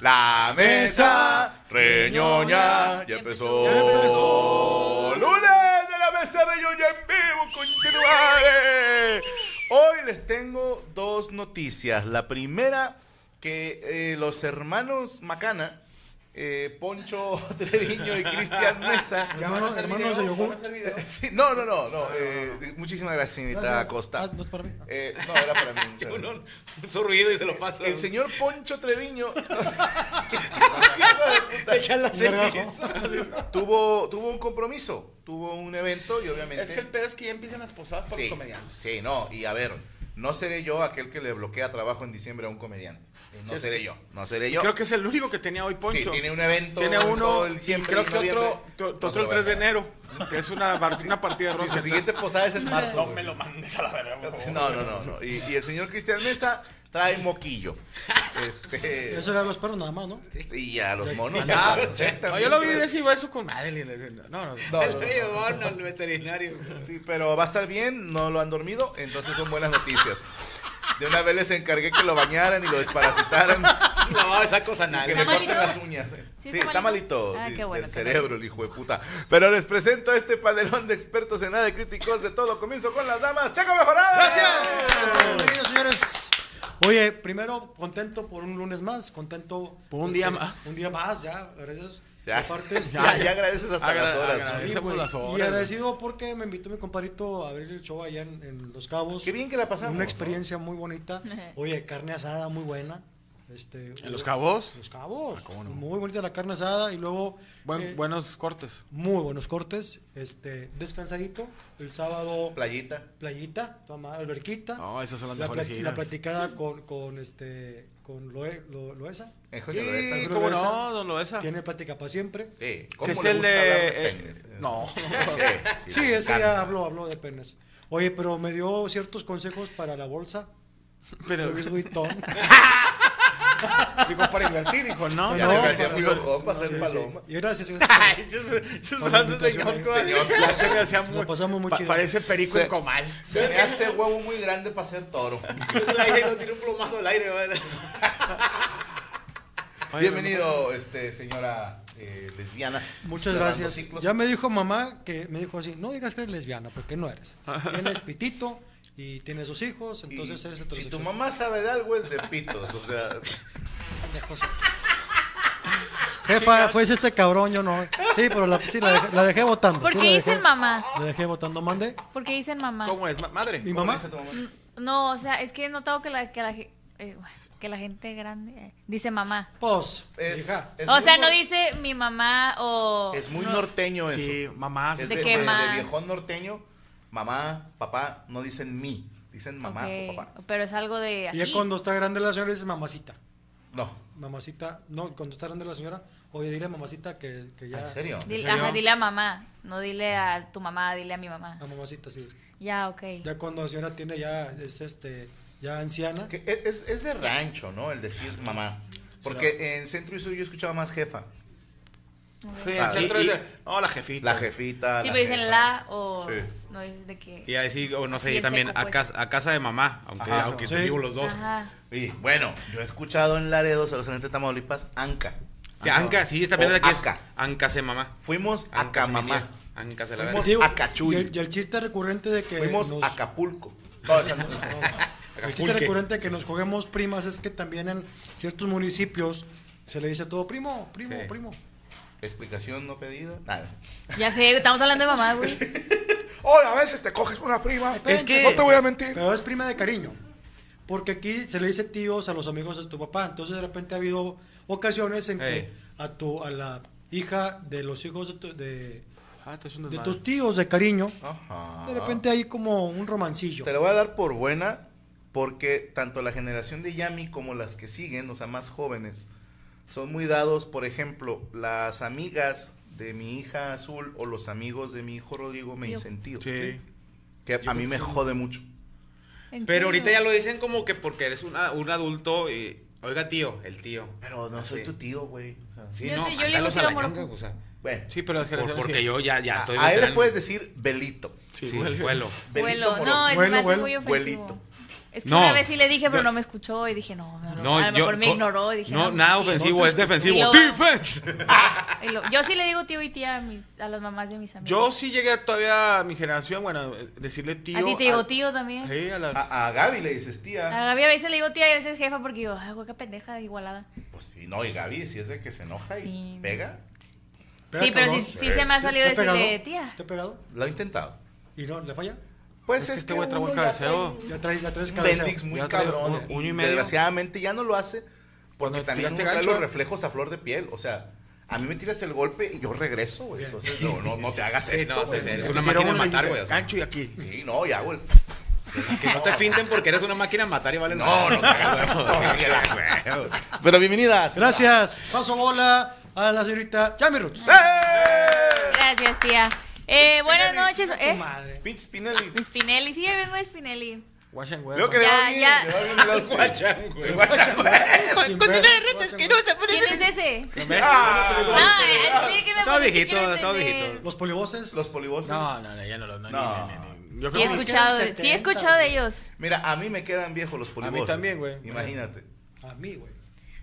La mesa reñoña ya empezó. Lunes de la mesa reñoña en vivo, conchetumare. Hoy les tengo dos noticias. La primera, que eh, los hermanos Macana, eh, Poncho Treviño y Cristian Mesa. ¿Ya van a hacer hermanos video? de yogur? ¿Van a hacer video? Sí, no, no, no, no. eh, muchísimas gracias, señorita Gracias. Costa. Ah, no es para mí. Eh, no, era para mí. Uno, gracias. su ruido y se lo pasa. El señor Poncho Treviño Echan la tuvo, tuvo un compromiso, tuvo un evento y obviamente... Es que el pedo es que ya empiezan las posadas por sí, los comediantes. sí, no, y a ver, no seré yo aquel que le bloquea trabajo en diciembre a un comediante. No Es- seré yo, no seré yo. Creo que es el único que tenía hoy Poncho. Sí, tiene un evento Tiene en uno, el y creo que otro, to- No otro el voy a 3 de enero, que es una, una partida de Sí, su siguiente posada es en marzo. No me lo mandes a la verga. No, no, no, no. Y, y el señor Cristian Mesa trae moquillo. Este, Eso era a los perros nada más, ¿no? y a los monos. Ah, exactamente. no, yo lo vi decir eso con Madeline. No, no. No, no. llevaron al veterinario. Sí, pero va a estar bien, no lo han dormido, entonces son buenas noticias. De una vez les encargué que lo bañaran y lo desparasitaran No, esa cosa nada. que le ¿Está corten las uñas. eh. ¿Sí Sí, está está malito. malito? Ah, sí, qué bueno, qué cerebro, el hijo de puta. Pero les presento a este panelón de expertos en nada de críticos de todo. Comienzo con las damas. ¡Chaco Mejorada! Gracias. Bienvenidos, señores. Oye, primero, contento por un lunes más, contento. Por un día más. Un día más, ya, gracias. Ya, Aparte, ya, ya agradeces hasta Agra- las horas. agradecemos las horas, Y agradecido porque me invitó mi compadrito a abrir el show allá en, en Los Cabos. Qué bien que la pasamos. Una ¿no? experiencia muy bonita. Oye, carne asada muy buena. Este, ¿En Los Cabos? Los Cabos. Ah, cómo no. Muy bonita la carne asada y luego Buen- eh, buenos cortes. muy buenos cortes. Este, descansadito. El sábado Playita. playita, toma alberquita. No, esas son las la, mejores pla- la giras. platicada con, con este con Loe, Lo- Loesa. Eh, cómo Loesa. no, don Loesa. Tiene plática para siempre. Sí, Que ¿cómo es le el de... de eh, penes? no. Sí, ese ya habló, habló de penes. Oye, pero me dio ciertos consejos para la bolsa. Pero, Louis Vuitton. digo, para invertir, hijo, ¿no? Ya No, se me hacía para- muy ojón para ser Sí, sí. paloma. Y gracias. Ay, Con brazos de ñosco, ya se me hacía muy... Lo pasamos muy pa- chido. Parece perico Se- en comal. Se me hace huevo muy grande para ser toro. No tiene un plomazo al aire. Bienvenido, este, señora eh, lesbiana. Muchas gracias. ciclos. Ya me dijo mamá que me dijo así, no digas que eres lesbiana, porque no eres. Tienes pitito y tienes sus hijos, Y entonces eres si tu mamá sabe de algo es de pitos, o sea, Jefa, fue este cabrón, yo no. Sí, pero la, sí, la, dejé, la dejé votando. ¿Por qué dicen dejé- mamá? La dejé votando, mande. ¿Por qué dicen mamá? ¿Cómo es? Ma- ¿Madre? Mi ¿cómo mamá. dice tu mamá? No, o sea, es que he notado que la, que la, eh, que la gente grande eh, dice mamá. Pues, Es, hija. es o sea, no dice mi mamá o... Es muy no- norteño eso. Sí, mamá. Es sí. de, ¿De de, viejón norteño, mamá, papá, no dicen mi, dicen mamá o papá. Pero es algo de Y aquí. ya cuando está grande la señora dice mamacita. No, Mamacita, no, cuando está grande la señora, oye, dile a mamacita que, que ya. ¿en serio? Dile, serio? ajá, dile a mamá, no dile a tu mamá, dile a mi mamá. A mamacita, sí. Ya, ok. Ya cuando la señora tiene ya, es este, ya anciana. Que e, es, es de rancho, ¿no? El decir mamá. Porque en centro y sur yo escuchaba más jefa. Sí, Ah, el centro de. No, la jefita. La jefita. Sí, la pero dicen jefa. la o Sí. no es de que. Y a decir, o no sé, Así y también seco, a, pues. casa, a casa de mamá, aunque, Ajá, aunque sí. vivos los dos. Ajá. Y bueno, yo he escuchado en Laredo, Salosamente, Tamaulipas, Anca. Sí, Anca, sí, está bien O aquí es. Anca se mamá. Fuimos a Anca se mi Camamá. tía. Anca se la Fuimos a Cachuy. Y el, y el chiste recurrente de que Fuimos nos- a Acapulco. No, esa no- el chiste recurrente de que nos juguemos primas es que también en ciertos municipios se le dice todo primo, primo, Sí. primo. Explicación no pedida. Nada. Ya sé, estamos hablando de mamá, güey. Hoy a veces te coges una prima. Es que- No te voy a mentir. Pero es prima de cariño. Porque aquí se le dice tíos a los amigos de tu papá. Entonces de repente ha habido ocasiones en que a tu a la hija de los hijos de, tu- de, Ah, de tus tíos de cariño, Ajá. de repente hay como un romancillo. Te lo voy a dar por buena porque tanto la generación de Yami como las que siguen, o sea, más jóvenes, son muy dados, por ejemplo, las amigas de mi hija Azul o los amigos de mi hijo Rodrigo me dicen tío. Sí. Que a mí me jode mucho. ¿En Pero ahorita ya lo dicen como que porque eres una- un adulto y. Oiga, tío, el tío. Pero no soy Sí. tu tío, güey. O sea, Sí, Yo no, yo le digo tío o sea, bueno, Sí, pero por- generaciones. porque sí. yo ya, ya estoy a él le puedes decir Belito. Sí, Sí, vuelo. Belito. No, es vuelo. muy ofensivo. Vuelito. Es que No, una vez sí le dije, pero no me escuchó y dije, no, no, No, a lo yo- mejor me ignoró y dije, no, no, nada ofensivo, es defensivo. Lo- ¡Defense! Lo- yo sí le digo tío y tía a, mis- a las mamás de mis amigos. Yo sí llegué todavía a mi generación, bueno, eh, decirle tío. a ti te digo al- tío también. Sí, a las. A, a Gaby le dices A tía. Gaby a veces le digo tía y a veces jefa porque digo, ay, güey, qué pendeja, igualada. Pues sí, no, y Gaby, si es de que se enoja y Sí. pega, Pega sí, pero sí, sí se me ha salido ¿Te ha decirle tía. ¿Te ha pegado? lo ha intentado. ¿Y no le falla? Pues Es es, que este que güey trae ya Ya traes, ya traes un cabeceo. Bendix muy Ya trae cabrón. un- un y medio. desgraciadamente ya no lo hace porque Cuando también uno trae los reflejos a flor de piel. O sea, a mí me tiras el golpe y yo regreso, güey. Entonces, no, no, no te hagas Sí, esto, no, güey. Te una máquina de matar, güey. Gancho y aquí. Sí, no, y hago el... que no te finten porque eres una máquina de matar y vale No, no te hagas esto. Pero bienvenidas. Gracias. Paso bola a la señorita Yami Roots. Gracias, tía. Eh, buenas noches. ¿Eh? Pinche Spinelli. Mi Spinelli, sí, vengo de Spinelli. Wash and wear, Veo que Ya, bien, ya. le va bien el outfit. Guachán, güey. El guachán, güey. Sin ver, guacha- ¿Quién es ese? Ah, Ah, explíqueme Estaba porque viejito, entender. viejito. Los polivoces. Los polivoces. No, no, no, ya no lo. No, No. ni- ni- ni- Yo Sí he creo que escuchado, sí he escuchado de ellos. Mira, a mí me quedan viejos los polivoces. también, güey. Imagínate. A mí, güey.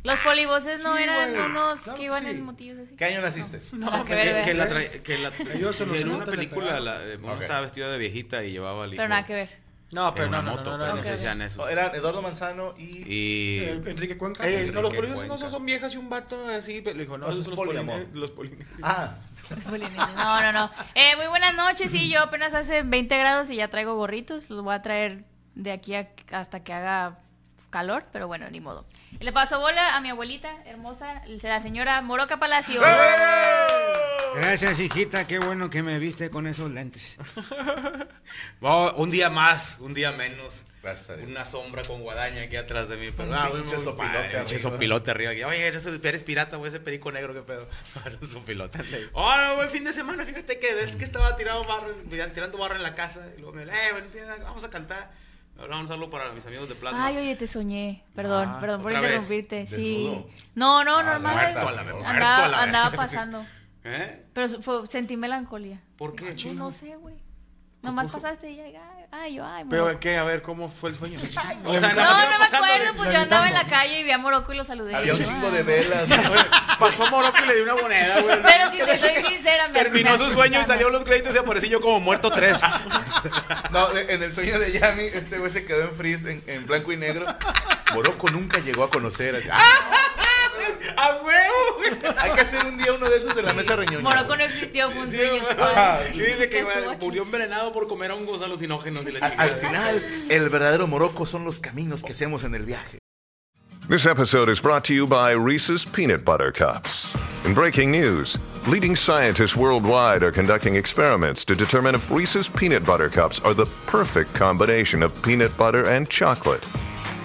Los polivoces no Sí, eran güey. unos Claro que que iban sí. en motivos así. ¿Qué año naciste? No, que Que, ver, que ver. la tra- que la- se los en una le película la, eh, Ok. estaba vestido de viejita y llevaba hijo Pero nada que ver. No, pero en no, una no, moto, no, no, pero no. no Ok, sé si sean esos. Eran Eduardo Manzano y... Y Eh, Enrique Cuenca. Ey, no, los Enrique polivoces no Cuenca. son viejas y un vato así. pero Le dijo, no, esos son los poliamor. polines. Los polines. Ah, No, no, no. Eh, muy buenas noches. Sí, yo apenas hace 20 grados y ya traigo gorritos. Los voy a traer de aquí a- hasta que haga calor, pero bueno, ni modo. Y le paso bola a mi abuelita hermosa, la señora Moroca Palacio. Gracias, hijita. Qué bueno que me viste con esos lentes. Oh, un día más, un día menos. Una sombra con guadaña aquí atrás de mí. Pero, Un ah, pinche sopilote pinche arriba. sopilote arriba. aquí. Oye, eres, pirata, güey, ese perico negro, qué pedo. Eres sopilote. Oh, no, buen fin de semana, fíjate que es que estaba tirado barro, tirando barro en la casa. Y luego me eh, bueno, tía, vamos a cantar. Hablamos un saludo para mis amigos de Plasma. Ay, oye, te soñé. Perdón, Ah, perdón por ¿otra vez? interrumpirte. Sí. ¿Desnudo? No, no, Ah, normal. muerto andaba, andaba pasando. ¿Eh? Pero fue, sentí melancolía. ¿Por qué? Pues no sé, güey. Nomás pasaste y ya, ay, ay, yo, ay, Pero, Morocco. ¿qué? A ver, ¿cómo fue el sueño? O sea, No, no me acuerdo, pues yo andaba en la calle y vi a Morocco y lo saludé. Había un chingo de velas. Pasó Morocco y le dio una moneda, güey. Pero si te soy sincera, me Terminó su sueño y salió los créditos y aparecí yo como muerto tres. No, en el sueño de Yami, este güey se quedó en freeze, en, en blanco y negro. Morocco nunca llegó a conocer. a- ¡Ah! ¡A huevo! Hay que hacer un día uno de esos de la mesa reñoña. Morocco no existió, fue un sueño. Y dice que güey, murió envenenado por comer hongos alucinógenos y la chingada. al final, el verdadero Morocco son los caminos que hacemos en el viaje. This episode is brought to you by Reese's Peanut Butter Cups. In breaking news, leading scientists worldwide are conducting experiments to determine if Reese's Peanut Butter Cups are the perfect combination of peanut butter and chocolate.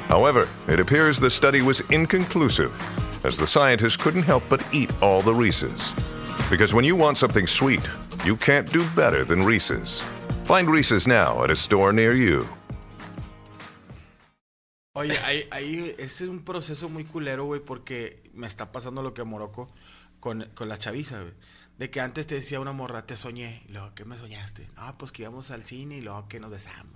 However, it appears the study was inconclusive, as the scientists couldn't help but eat all the Reese's. Because when you want something sweet, you can't do better than Reese's. Find Reese's now at a store near you. Oye, ahí, ahí, es un proceso muy culero, güey, porque me está pasando lo que a Morocco con, con la chaviza, güey. De que antes te decía una morra, te soñé. Y luego, ¿qué me soñaste? No, pues que íbamos al cine y luego que nos besamos.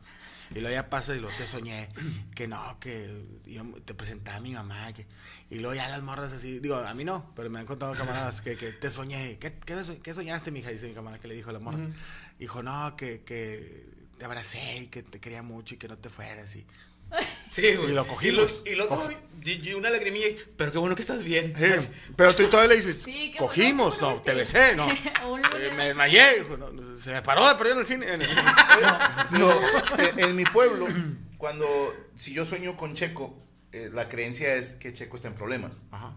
Y luego ya pasa y luego te soñé. Que no, que íbamos- te presentaba a mi mamá. Que, y luego ya las morras así. Digo, a mí no, pero me han contado camaradas que, que te soñé. ¿Qué, qué, qué soñaste, mija? Dice mi camarada que le dijo a la morra. Dijo, no, que, que te abracé y que te quería mucho y que no te fueras. Y, Sí, güey. Y lo cogimos. Y, lo, y, y- y una lagrimilla. y, Pero qué bueno que estás bien. Sí, pero tú todavía le dices, Sí, qué cogimos, bueno, no, te besé, no. Eh, me desmayé, no, se me paró de perder en el cine. En el- No, en, en mi pueblo, cuando si yo sueño con Checo, eh, la creencia es que Checo está en problemas. Ajá.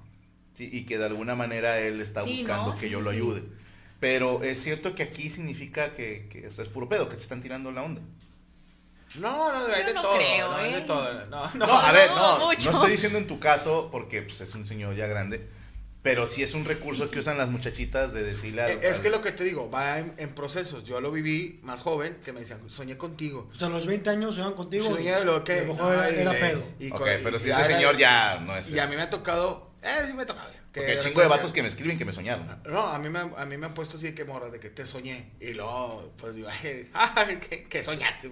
Sí, y que de alguna manera él está Sí, buscando ¿no? que Sí, yo sí, lo ayude. Pero es cierto que aquí significa que, que o sea, es puro pedo, que te están tirando la onda. No, no, hay de no todo, creo, no, hay de ¿eh? todo. No, no. No, a ver, no, no estoy diciendo en tu caso porque pues, es un señor ya grande, pero sí es un recurso que usan las muchachitas de decirle a... Eh, Es que lo que te digo, va en, en procesos. Yo lo viví más joven, que me decían, soñé contigo. O sea, a los 20 años van contigo. Soñé lo que... A lo mejor era, pedo. y Ok, con- pero y si ese señor ya no es... Y a mí me ha tocado... Eh, sí me ha tocado. que Porque hay de chingo de vatos que me escriben que me soñaron. No, a mí me, a mí me han puesto así que morra de que te soñé. Y luego, pues digo, ay, ¿qué, qué soñaste?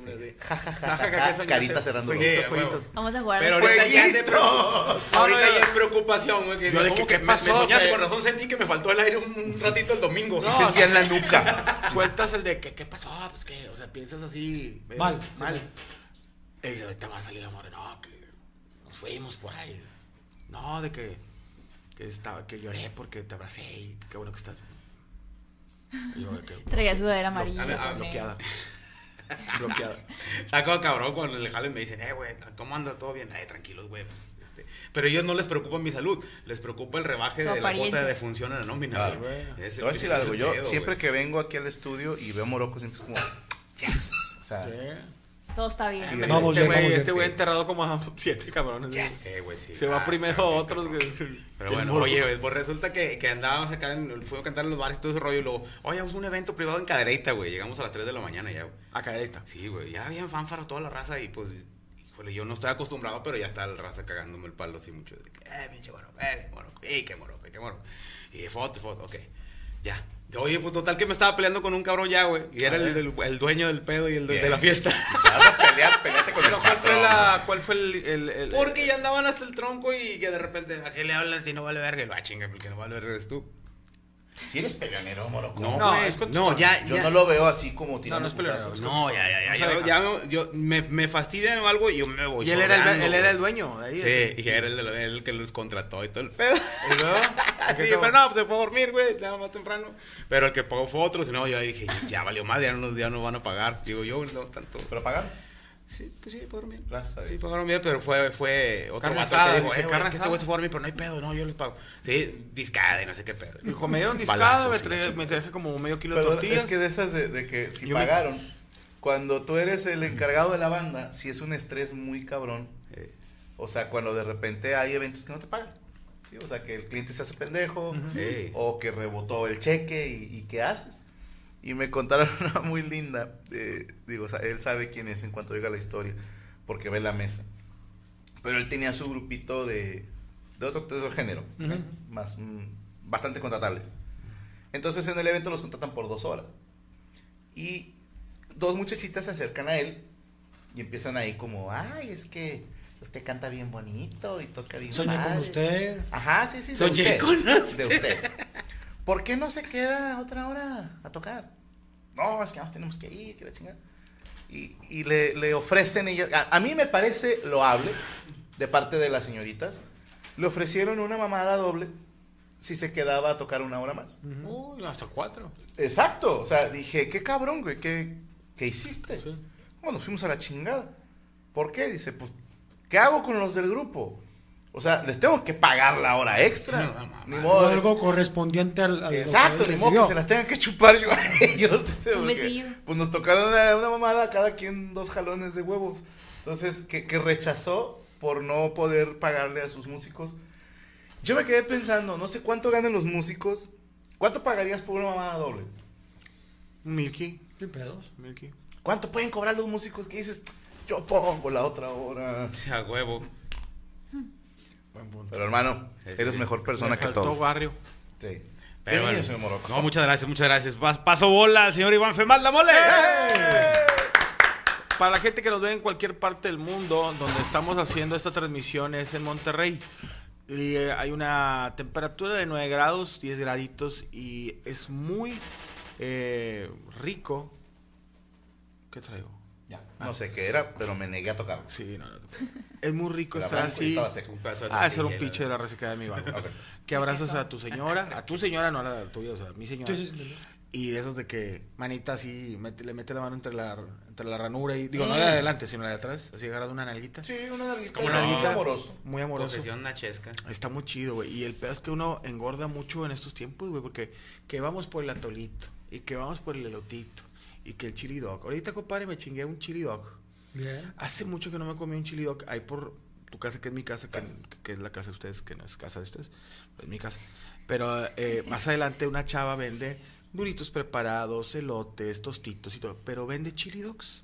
carita cerrando los Fueguitos, ojos. Vamos a jugar. Pero ahorita ya es, de ahorita ya es preocupación, güey. que Yo de ¿cómo que, ¿qué me- pasó? Me soñaste, Que- con razón sentí que me faltó el aire un, un ratito el domingo. Sí No, sentía en la nuca. Sueltas el de que, ¿qué pasó? Pues que, o sea, piensas así. eh, Mal. Mal. Y dice, ahorita va a salir amor. No, que nos fuimos por ahí. No, de que, que, estaba, que lloré porque te abracé y qué bueno que estás. Yo, Traía sudadera amarilla. ah, bloqueada. bloqueada. Está como cabrón cuando le jalen me dicen, eh, güey, ¿cómo anda? ¿Todo bien? Eh, tranquilos, güey. Pues, este... Pero ellos no les preocupa mi salud, les preocupa el rebaje de la cuota de defunción en la nómina. Claro. güey. Te Ese- voy a decir ese es algo, yo siempre que vengo aquí al estudio y veo a Morocco siempre es como, yes. O sea, Todo está bien. Sí, Este güey, este enterrado como a siete cabrones. Yes. Eh, güey, sí. Se va Ah, primero a otros. que- Pero bueno, oye, morro. güey, pues resulta que, que andábamos acá, en, fuimos a cantar en los bares y todo ese rollo, y luego, oye, vamos a un evento privado en Cadereyta, güey, llegamos a las 3 de la mañana ya, güey. A caderita. Sí, güey, ya bien fanfaro toda la raza y pues, híjole, yo no estoy acostumbrado, pero ya está la raza cagándome el palo así mucho. De que, eh, pinche moro, eh, moro, eh, qué moro, qué moro. Y foto, foto, ok, ya. Oye, pues total que me estaba peleando con un cabrón ya, güey, y era el, el- el dueño del pedo y el de, Bien. de la fiesta. te vas a pelear, peleate con el Pero ¿cuál fue, la, ¿cuál fue el, el, el- Porque ya andaban hasta el tronco y que de repente, ¿a qué le hablan si no vale verga? Y lo, ah, chinga, porque no vale verga eres tú. Si eres peleonero, Morocco. No, No, es no, ya, Yo ya. no lo veo así como tirando No, no es peleonero. No, ya, ya, ya. Ya me- yo me, me fastidian o algo y yo me voy Y él era, el, él era el dueño de ahí. Sí, y era el, el, el que los contrató y todo el pedo. Y luego, sí, pero no, pues se fue a dormir, güey, ya más temprano. Pero el que pagó fue otro, si no, yo dije, ya valió más, ya no, ya no van a pagar. Digo, yo no tanto. ¿Pero pagar? Sí, pues sí, pagaron bien. Gracias a Dios. Sí, pagaron bien, pero fue, fue otro Carne vato asada, que dijo, dice, eh, carne es que este güey se fue a dormir, pero no hay pedo, no, yo les pago. Sí, discada y no sé qué pedo. Dijo, me dieron discada, me, traje, me traje como medio kilo de Pero tortillas. es que de esas de, de que si Yo me- pagaron, cuando tú eres el encargado de la banda, si es un estrés muy cabrón. Eh, O sea, cuando de repente hay eventos que no te pagan. ¿sí? O sea, que el cliente se hace pendejo, Ey. o que rebotó el cheque y, y ¿qué haces? Y me contaron una muy linda. eh, digo, él sabe quién es en cuanto diga la historia, porque ve la mesa. Pero él tenía su grupito de, de, otro, de otro género, ¿eh? más mm, bastante contratable. Entonces en el evento los contratan por dos horas. Y dos muchachitas se acercan a él y empiezan ahí como, ay, es que usted canta bien bonito y toca bien Soñé con padre". usted. Ajá, sí, sí. Soñé usted, con usted. De usted. ¿Por qué no se queda otra hora a tocar? No, es que nos tenemos que ir, que la chingada. Y, y le, le ofrecen ellas, a, a mí me parece loable de parte de las señoritas, le ofrecieron una mamada doble si se quedaba a tocar una hora más. Uy, hasta cuatro. Exacto, o sea, dije, qué cabrón, güey, ¿qué, qué hiciste? Sí. Bueno, nos fuimos a la chingada. ¿Por qué? Dice, pues, ¿qué hago con los del grupo? O sea, les tengo que pagar la hora extra. No, mamá. ni modo. algo correspondiente al, al lo que Exacto, ni modo que se las tengan que chupar yo a ellos. porque. Pues nos tocaron una, una mamada, cada quien dos jalones de huevos. Entonces, que, que rechazó por no poder pagarle a sus músicos. Yo me quedé pensando, no sé cuánto ganan los músicos. ¿Cuánto pagarías por una mamada doble? Milky. Sin pedos. Milky. ¿Cuánto pueden cobrar los músicos que dices, yo pongo la otra hora. Sí, Pero hermano, eres sí. mejor persona Le que todos. barrio. Sí. Pero bueno. señor Morocco. No, muchas gracias, muchas gracias. Pas- Paso bola al señor Iván Femal, la mole. Para la gente que nos ve en cualquier parte del mundo, donde estamos haciendo esta transmisión es en Monterrey. Y eh, hay una temperatura de 9 grados, 10 graditos y es muy eh, rico. ¿Qué traigo? Ya, no sé qué era, pero me negué a tocar. Sí, no, no. Es muy rico estar blanco así. estaba seco. Un pedazo de Ah, ese era un pinche de la reseca de mi barco. Ok. Que abrazas a tu señora, a tu señora, no a la tuya, o sea, a mi señora. Sí, sí, sí. Y de esos de que manita así, mete- le mete la mano entre la, entre la ranura y digo, no Mm. de adelante, sino la de atrás, así agarrando una nalguita. Sí, una nalguita. Como una nalguita amoroso. Muy amoroso. Nachesca. Está muy chido, güey. Y el pedo es que uno engorda mucho en estos tiempos, güey, porque que vamos por el atolito y que vamos por el elotito y que el chili dog. Ahorita, compadre, me chingué un chili dog. Bien. Hace mucho que no me comí un chili dog. Ahí por tu casa, que es mi casa, que, que es la casa de ustedes, que no es casa de ustedes, es mi casa. Pero eh, más adelante una chava vende duritos preparados, elotes, tostitos y todo. Pero vende chili dogs.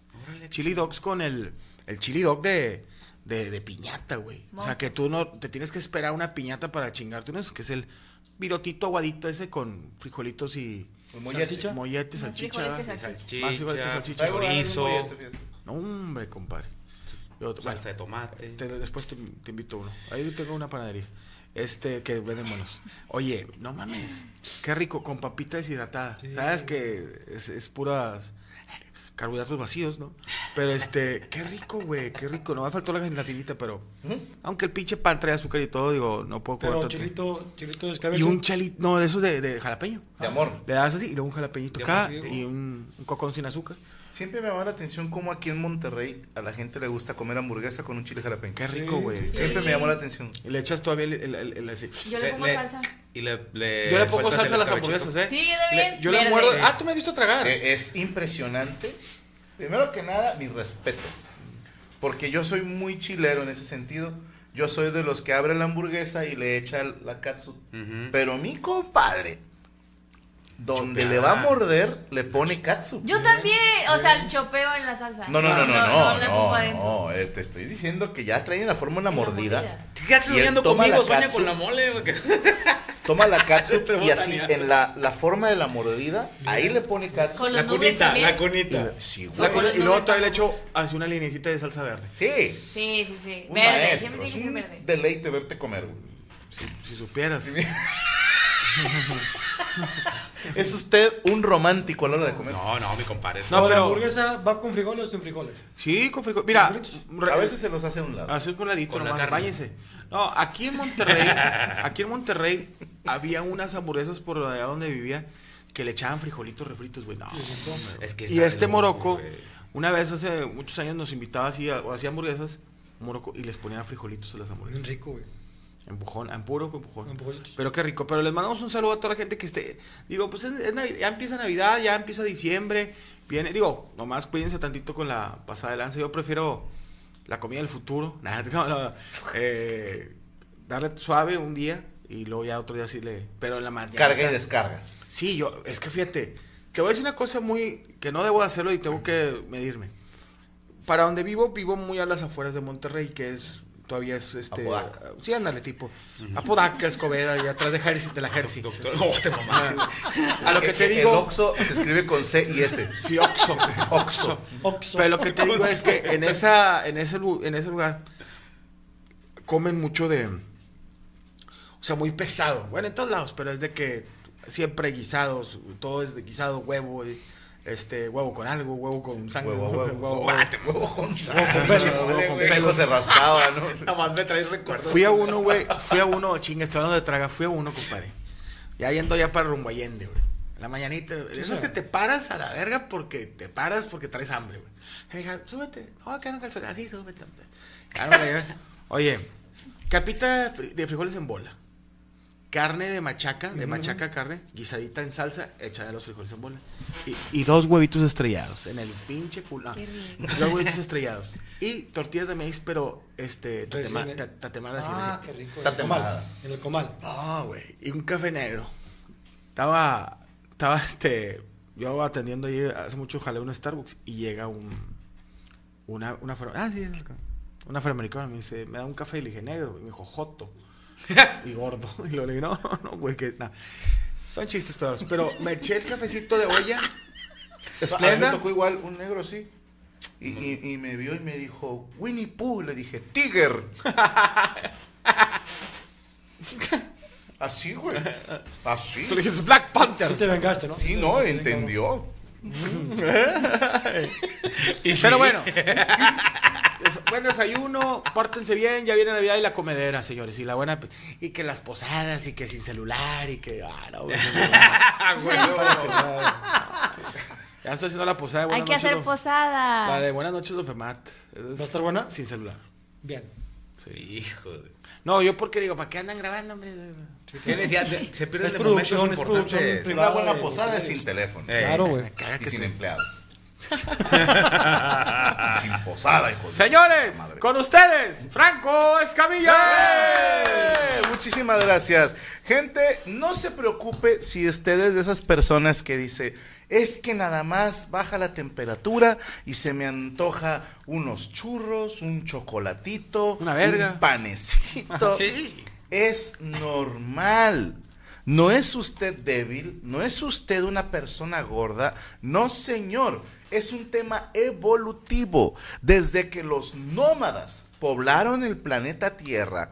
Chili dogs con el, el chili dog de, de, de piñata, güey. O sea, que tú no te tienes que esperar una piñata para chingarte unos, que es el virotito aguadito ese con frijolitos y... Mollete. Salchicha. Mollete, salchicha. Salchicha, Más que salchicha. Chorizo, mollete, fíjate. No, hombre, compadre. Yo- bueno, salsa de tomate. te- después te, te invito uno. Ahí tengo una panadería. Este, que venden buenos. Oye, no mames. Qué rico, con papita deshidratada. Sí. Sabes que es, es puras carbohidratos vacíos, ¿no? Pero este, qué rico, güey, qué rico. No me faltó la gelatinita, pero. Aunque el pinche pan trae azúcar y todo, digo, no puedo Pero comer tanto. chilito, chilito de escabeche. Y un chalito, no, de esos de, de jalapeño. De amor. Le das así y luego un jalapeñito acá y un, un cocón sin azúcar. Siempre me llama la atención cómo aquí en Monterrey a la gente le gusta comer hamburguesa con un chile jalapeño. Qué rico, güey. Siempre me llamó la atención. Y le echas todavía el, el- el- el- así. Yo le pongo salsa. Y le, le Yo le pongo salsa a el las hamburguesas, ¿eh? Sí, yo también. Le- yo le muerdo. Ah, tú me has visto tragar. Eh, es impresionante. Primero que nada, mis respetos. Porque yo soy muy chilero en ese sentido. Yo soy de los que abre la hamburguesa y le echa la katsu. Pero mi compadre, donde le va a morder, le pone katsu. Yo también. O sea, el chopeo en la salsa. No, no, no, no, no, no, eh, te estoy diciendo que ya traen la fórmula En la mordida. mordida. ¿Qué haces soñando conmigo? Sueña con la mole. Toma la katsu Este y así en la, la forma de la mordida, ahí le pone katsu. Con La cunita, también. la cunita. Sí, güey. y luego todavía le echo así una linecita de salsa verde. Sí, Sí, sí, sí. un Verde. maestro. Siempre Es un deleite verte comer. güey. Si supieras. Es usted un romántico a la hora de comer. No, no, mi compadre. No, No, la pero- hamburguesa va con frijoles o sin frijoles. Sí, con frijol. Mira, A veces se los hace a un lado. Así con ladito Con nomás. No, aquí en Monterrey, aquí en Monterrey había unas hamburguesas por allá donde vivía que le echaban frijolitos refritos, güey. No. Es que y este loco, morocco, güey. una vez hace muchos años nos invitaba así, a- o hacía hamburguesas, morocco, y les ponía frijolitos a las Bien hamburguesas. rico, güey. Empujón, en puro empujón. Pero qué rico. Pero les mandamos un saludo a toda la gente que esté. Digo, pues es, es Navidad, ya empieza Navidad, ya empieza diciembre. Viene, digo, nomás cuídense tantito con la pasada de lanza. Yo prefiero la comida del futuro. Nada, no, no, eh, darle suave un día y luego ya otro día sí le. Pero en la mañana. Carga y descarga. Sí, yo, es que fíjate, te voy a decir una cosa muy. que no debo hacerlo y tengo que medirme. Para donde vivo, vivo muy a las afueras de Monterrey, que es. Todavía es este. Apodaca. Sí, ándale, tipo. Apodaca, Escobedo, y atrás de, Jersey, de la Jersey. Doctor, no, te mamaste. A lo que te El digo. Oxxo se escribe con C y S. Sí, Oxo. Oxxo. Oxxo. Pero lo que te digo es que en esa, en ese, en ese lugar comen mucho de, o sea, muy pesado. Bueno, en todos lados, pero es de que siempre guisados, todo es de guisado, huevo, y, este, huevo con algo, huevo con sangre, Huevo, huevo. Guate, Huevo con pelos, Huevo huevo con pelos se rascaba, ¿no? Nada más me traes recuerdos. Fui a uno, güey, fui a uno, chinga, estoy hablando de traga, fui a uno, compadre. Ya yendo ya para rumbo Allende, güey. La mañanita, esas que te paras a la verga porque te paras porque traes hambre, güey. Y me dijo, súbete. No, quedan calzones. Así, súbete. No llevé. Oye, capita de frijoles en bola. Carne de machaca, de machaca carne, guisadita en salsa, hecha de los frijoles en bola. Y, y dos huevitos estrellados en el pinche culo. Rico. Dos huevitos estrellados. Y tortillas de maíz, pero este, tatema- Recién- ta- tatemadas. así, Ah, así. qué rico. Tatemada. En el comal. No, güey. Y un café negro. Estaba, estaba este, yo atendiendo ahí, hace mucho jalé un Starbucks y llega un, una, una, afro- ah, sí, es el- una afroamericana me dice, me da un café y le dije negro. Y me dijo, joto. y gordo. Y luego le dije, no, no, no, güey, que nada. Son chistes peores. Pero me eché el cafecito de olla. A mí me tocó igual un negro así. Y, y- y me vio y me dijo, Winnie Pooh. Le dije, Tiger. Así, güey. Así. Tú le dijiste Black Panther. Sí te vengaste, ¿no? Sí, no, entendió. Pero bueno. Des- buen desayuno, pórtense bien, ya viene Navidad y la comedera, señores. Y la buena. Y que las posadas, y que sin celular, y que. Ah, no, güey. Ya estoy haciendo la posada de Hay buenas que noches. hacer posada. La de buenas noches, don Femat. ¿Va a estar buena? Sin celular. Bien. Hijo de... No, yo porque digo, ¿para qué andan grabando, hombre? ¿Qué decía? De- Se pierden de momentos importantes. Una buena de- posada de- es sin teléfono. Eh, Claro, güey. Y sin empleados. Sin posada, hijo Señores, con ustedes, Franco Escamilla. ¡Eh! Muchísimas gracias. Gente, no se preocupe si usted es de esas personas que dice, es que nada más baja la temperatura y se me antoja unos churros, un chocolatito, Una verga. un panecito. Es normal. No es usted débil, no es usted una persona gorda, no señor, es un tema evolutivo. Desde que los nómadas poblaron el planeta Tierra,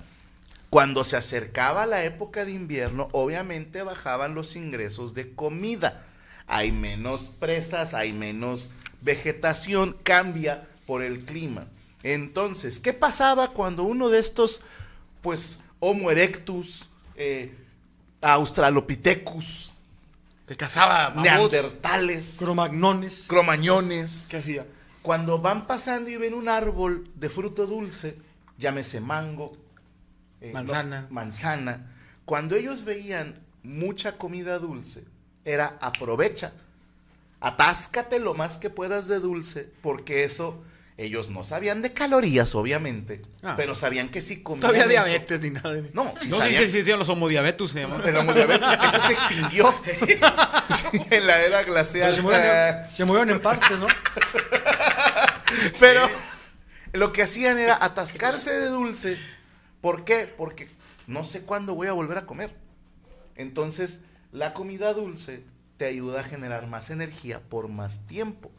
cuando se acercaba la época de invierno, obviamente bajaban los ingresos de comida. Hay menos presas, hay menos vegetación, cambia por el clima. Entonces, ¿qué pasaba cuando uno de estos, pues, Homo erectus, eh, Australopithecus, Que cazaba mamuts. neandertales, Cromagnones. cromañones, ¿Qué hacía? cuando van pasando y ven un árbol de fruto dulce, llámese mango, eh, Manzana. no, manzana, cuando ellos veían mucha comida dulce, era aprovecha, atáscate lo más que puedas de dulce, porque eso ellos no sabían de calorías, obviamente, Ah. pero sabían que si comían No había eso- diabetes ni nada. No, si No sé sabían- si existían los homodiabetus, se llama. el homodiabetes, ese se extinguió Sí, en la era glacial. Se murieron, se murieron en partes, ¿no? Pero lo que hacían era atascarse de dulce. ¿Por qué? Porque no sé cuándo voy a volver a comer. Entonces, la comida dulce te ayuda a generar más energía por más tiempo.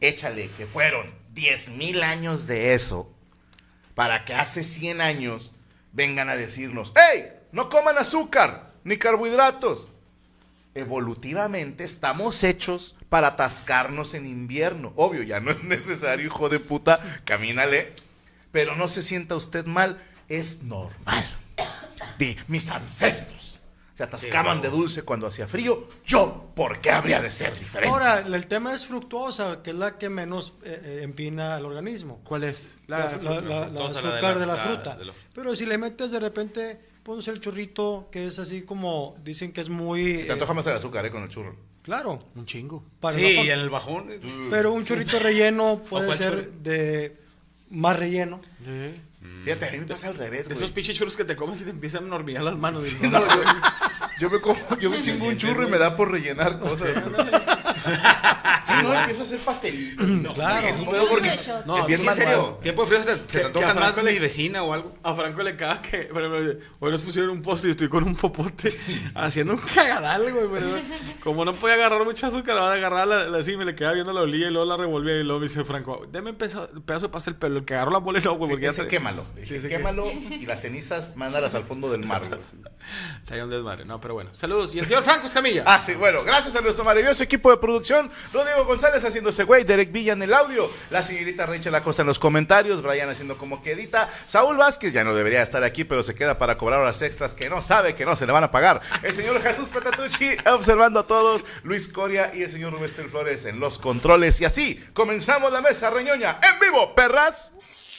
Échale que fueron 10 mil años de eso para que hace 100 años vengan a decirnos, ¡Hey! No coman azúcar ni carbohidratos. Evolutivamente estamos hechos para atascarnos en invierno. Obvio, ya no es necesario, hijo de puta, camínale. Pero no se sienta usted mal, es normal. Di, mis ancestros se atascaban de dulce cuando hacía frío. Yo, ¿por qué habría de ser diferente? Ahora, el tema es fructuosa, que es la que menos eh, eh, empina al organismo. ¿Cuál es? La, la- la- la fructosa, la de azúcar las- de la, la- fruta. de los- Pero si le metes de repente, pones el churrito, que es así como, dicen que es muy... Si te antoja más el azúcar, ¿eh? Con el churro. Claro. Un chingo. para Sí, y en el bajón. Pero un churrito relleno puede ser churro? de más relleno. Fíjate, a mí me pasa al revés, güey. Esos pinches churros que te comes y te empiezan a hormiguear las manos. Sí, no, yo me como, yo me chingo un churro y me da por rellenar cosas. Sí, no, empiezo a hacer pastelitos. No, Claro. es un pedo porque. No, es bien ¿En serio? Tiempo de frío se te, se te más le- mi vecina o algo. A Franco le caga que, ejemplo, hoy nos pusieron un poste y estoy con un popote haciendo un cagadal, güey. Pero como no podía agarrar mucha azúcar, va a agarrar la, la así, me le quedaba viendo la olilla y luego la revolvía y luego me dice Franco, deme un pedazo, pedazo de pastel, pero el que agarró la bola no, güey, Sí, porque ya quémalo. Dije, Sí, quémalo y las cenizas mándalas al fondo del mar. güey. Un desmadre, no, pero bueno. Saludos. Y el señor Franco Escamilla. Ah, sí, bueno, gracias a nuestro maravilloso equipo de producción. Rodrigo González haciéndose güey, Derek Villa en el audio, la señorita Rachel Acosta en los comentarios, Brian haciendo como quedita, Saúl Vázquez ya no debería estar aquí, pero se queda para cobrar horas extras que no sabe que no se le van a pagar. El señor Jesús Petatucci observando a todos, Luis Coria y el señor Rubén Flores en los controles. Y así comenzamos la mesa reñoña en vivo, perras.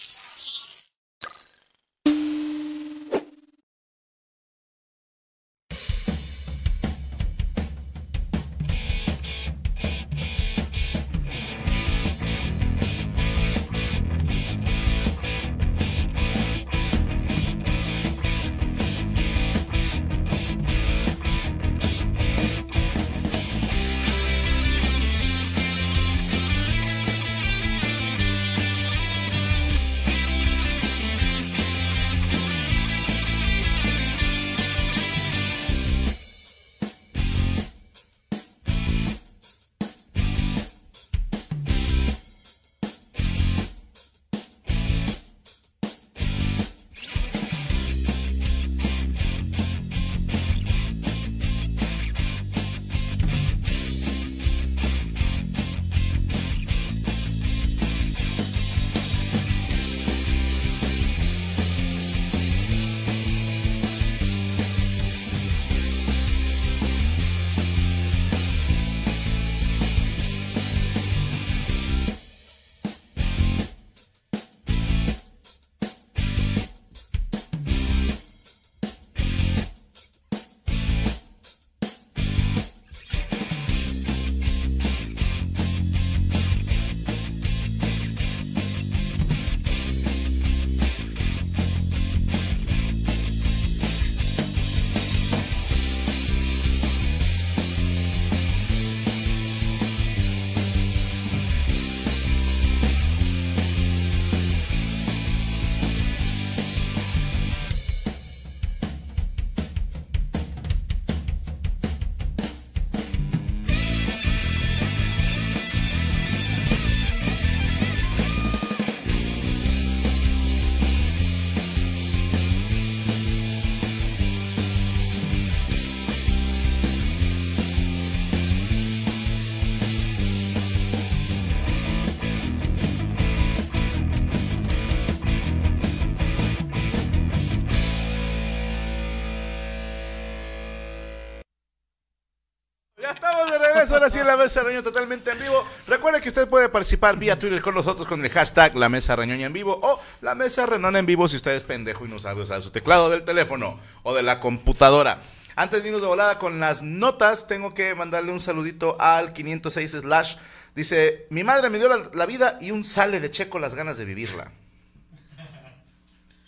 Ahora sí la mesa reñoña totalmente en vivo. Recuerde que usted puede participar vía Twitter con nosotros con el hashtag la mesa reñoña en vivo o la mesa renona en vivo si usted es pendejo y no sabe usar su teclado del teléfono o de la computadora. Antes de irnos de volada con las notas, tengo que mandarle un saludito al 506 slash. Dice, mi madre me dio la vida y un sale de checo las ganas de vivirla.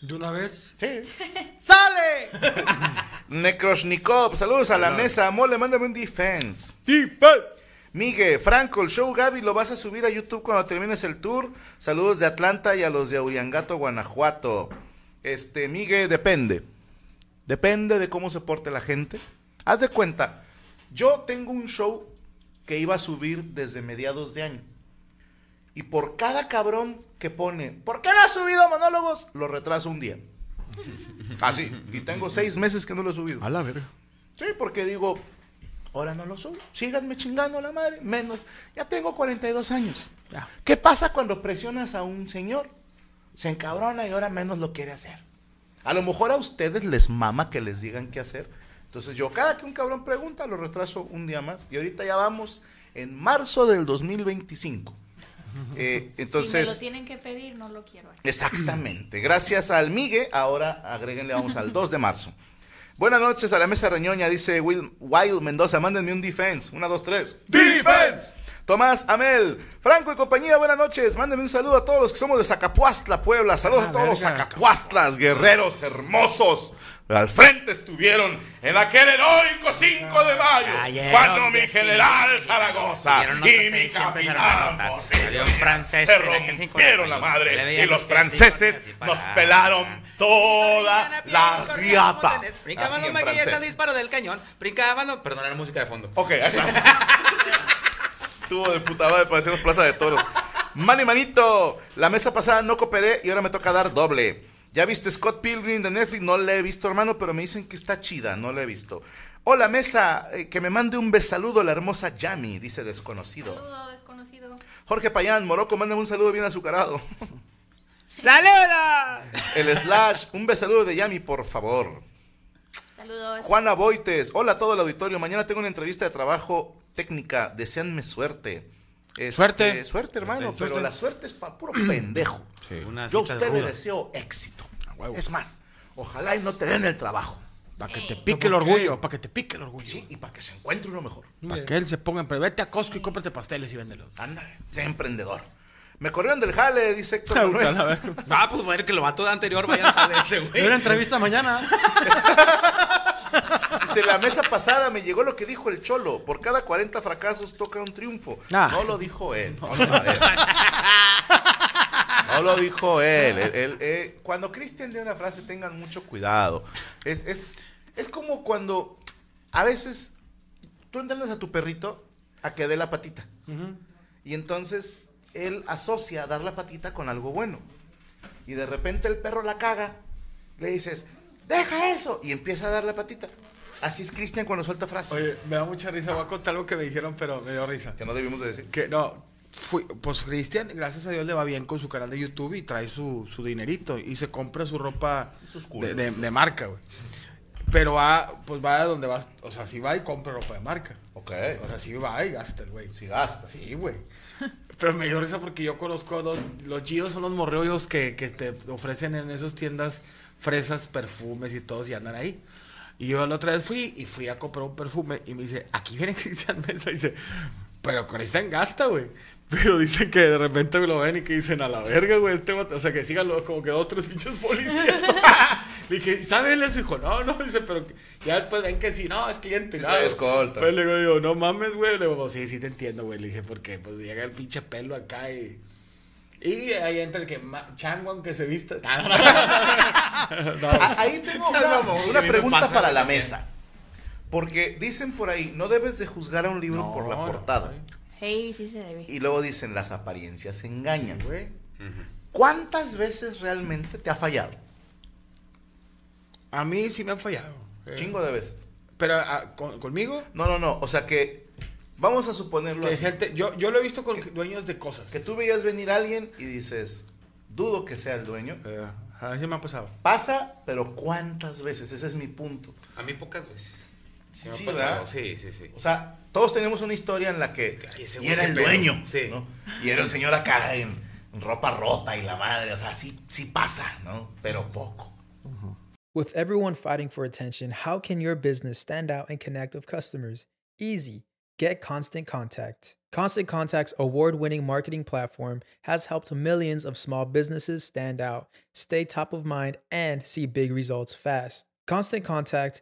¿De una vez? Sí. ¡Sale! Necroshnikov, saludos a la mesa. Mole, mándame un defense. Defense. Migue, Franco, el show Gaby lo vas a subir a YouTube cuando termines el tour. Saludos de Atlanta y a los de Auriangato, Guanajuato. Este, Migue, depende. Depende de cómo se porte la gente. Haz de cuenta, yo tengo un show que iba a subir desde mediados de año. Y por cada cabrón que pone, ¿por qué subido monólogos? Lo retraso un día. Así. Y tengo seis meses que no lo he subido. A la verga. Sí, porque digo, ahora no lo subo. Síganme chingando a la madre. Menos. Ya tengo 42 años. ¿Qué pasa cuando presionas a un señor? Se encabrona y ahora menos lo quiere hacer. A lo mejor a ustedes les mama que les digan qué hacer. Entonces yo cada que un cabrón pregunta lo retraso un día más. Y ahorita ya vamos en marzo del 2025. Eh, si me entonces... lo tienen que pedir, no lo quiero. Exactamente. Gracias al Migue, ahora agréguenle, vamos al 2 de marzo. Buenas noches a la mesa reñoña, dice Will, Wild Mendoza, mándenme un defense. Una, dos, tres. ¡Defense! Tomás Amel, Franco y compañía, buenas noches. Mándenme un saludo a todos los que somos de Zacapuastla, Puebla. Saludos a todos los Zacapuastlas, guerreros hermosos. Al frente estuvieron en aquel heroico 5 de mayo, Cayeron cuando mi general. Zaragoza y mi capitán francés se rompieron la madre y los franceses nos pelaron toda la riata. Brincaban los maquillas al disparo del cañón. Brincaban los... Perdón, era música de fondo. Ok, ahí está. Estuvo de puta madre para hacernos plaza de toros. Mani manito, la mesa pasada no cooperé y ahora me toca dar doble. ¿Ya viste Scott Pilgrim de Netflix? No la he visto, hermano, pero me dicen que está chida, no la he visto. Hola, mesa, eh, que me mande un besaludo a la hermosa Yami, dice desconocido. Saludo desconocido. Jorge Payán, Morocco, mándame un saludo bien azucarado. ¡Saluda! El slash, un besaludo de Yami, por favor. Saludos. Juana Boites, hola a todo el auditorio. Mañana tengo una entrevista de trabajo técnica. Deseanme suerte. Este, Suerte. Suerte, hermano, Suerte. pero la suerte es para puro pendejo. Una Yo a usted le deseo éxito. Huevo. Es más, ojalá y no te den el trabajo. Para que te pique el orgullo, para que te pique el orgullo. Sí, y para que se encuentre uno mejor. Para que él se ponga en... Vete a Costco y cómprate pasteles y véndelos. Ándale, sea emprendedor. Me corrieron del jale, dice Héctor Manuel. Ah, pues bueno, que lo vato de anterior vaya a ese, güey. Hay una entrevista mañana. Dice, la mesa pasada me llegó lo que dijo el Cholo. Por cada 40 fracasos toca un triunfo. Ah. No lo dijo él. No, lo- a ver. No lo dijo él. Él- él- eh, cuando Cristian dé una frase, tengan mucho cuidado. Es, es, es como cuando a veces tú entrenas a tu perrito a que dé la patita. Y entonces él asocia dar la patita con algo bueno. Y de repente el perro la caga. Le dices, deja eso. Y empieza a dar la patita. Así es Cristian cuando suelta frases. Oye, me da mucha risa. Voy a contar algo que me dijeron, pero me dio risa. Que no debimos de decir. Que no, fui, pues Cristian, gracias a Dios le va bien con su canal de YouTube y trae su, su dinerito y se compra su ropa de, de- de marca, güey. Pero va, pues va a donde vas, o sea, si va y compra ropa de marca. Ok. O sea, sí va y gasta el güey. Si gasta. Sí, güey. Pero me dio risa porque yo conozco a dos, los chidos son los morreos que, que te ofrecen en esas tiendas fresas, perfumes y todos y andan ahí. Y yo la otra vez fui y fui a comprar un perfume y me dice, aquí viene Cristian Mesa y dice, pero Cristian gasta, güey. Pero dicen que de repente me lo ven y que dicen, a la verga, güey, este vato", O sea, que sigan los- como que dos, tres pinches policías. Le dije, ¿sabe él eso? Dijo, no, no, dice, pero que- ya después ven que sí, no, es cliente. Sí no, trae güey". escolta. Pues le digo, yo, no mames, güey. Le digo, "Pues sí, sí te entiendo, güey. Le dije, porque pues llega el pinche pelo acá y. Y ahí entra el que changuan que se vista. No, no, no. No. A- Ahí tengo una, pregunta para la mesa. Porque dicen por ahí, no debes de juzgar a un libro No, por la portada. Hey, sí se debe. Y luego dicen, las apariencias engañan. Güey. ¿Cuántas veces realmente te ha fallado? A mí sí me han fallado. Eh, Chingo de veces. Pero ah, ¿con- conmigo. No, no, no. O sea que, vamos a suponerlo Que así. gente, yo, yo lo he visto con dueños de cosas. Que tú veías venir a alguien y dices, dudo que sea el dueño. Eh, a mí sí me ha pasado. Pasa, pero ¿cuántas veces? Ese es mi punto. A mí pocas veces. Sí, Sí, ¿verdad? sí, sí, sí. O sea, todos tenemos una historia en la que ese y era el pedo. dueño, Sí. ¿no? Y era el señor acá en, en ropa rota y la madre, o sea, sí, sí pasa, ¿no? Pero poco. With everyone fighting for attention, how can your business stand out and connect with customers? Easy. Get Constant Contact. Constant Contact's award winning marketing platform has helped millions of small businesses stand out, stay top of mind, and see big results fast. Constant Contact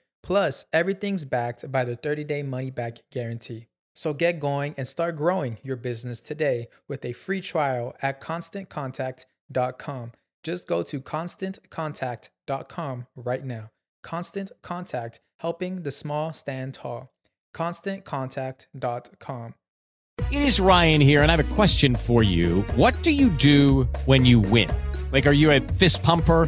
Plus, everything's backed by the 30 day money back guarantee. So get going and start growing your business today with a free trial at constantcontact.com. Just go to constantcontact.com right now. Constant Contact, helping the small stand tall. ConstantContact.com. It is Ryan here, and I have a question for you. What do you do when you win? Like, are you a fist pumper?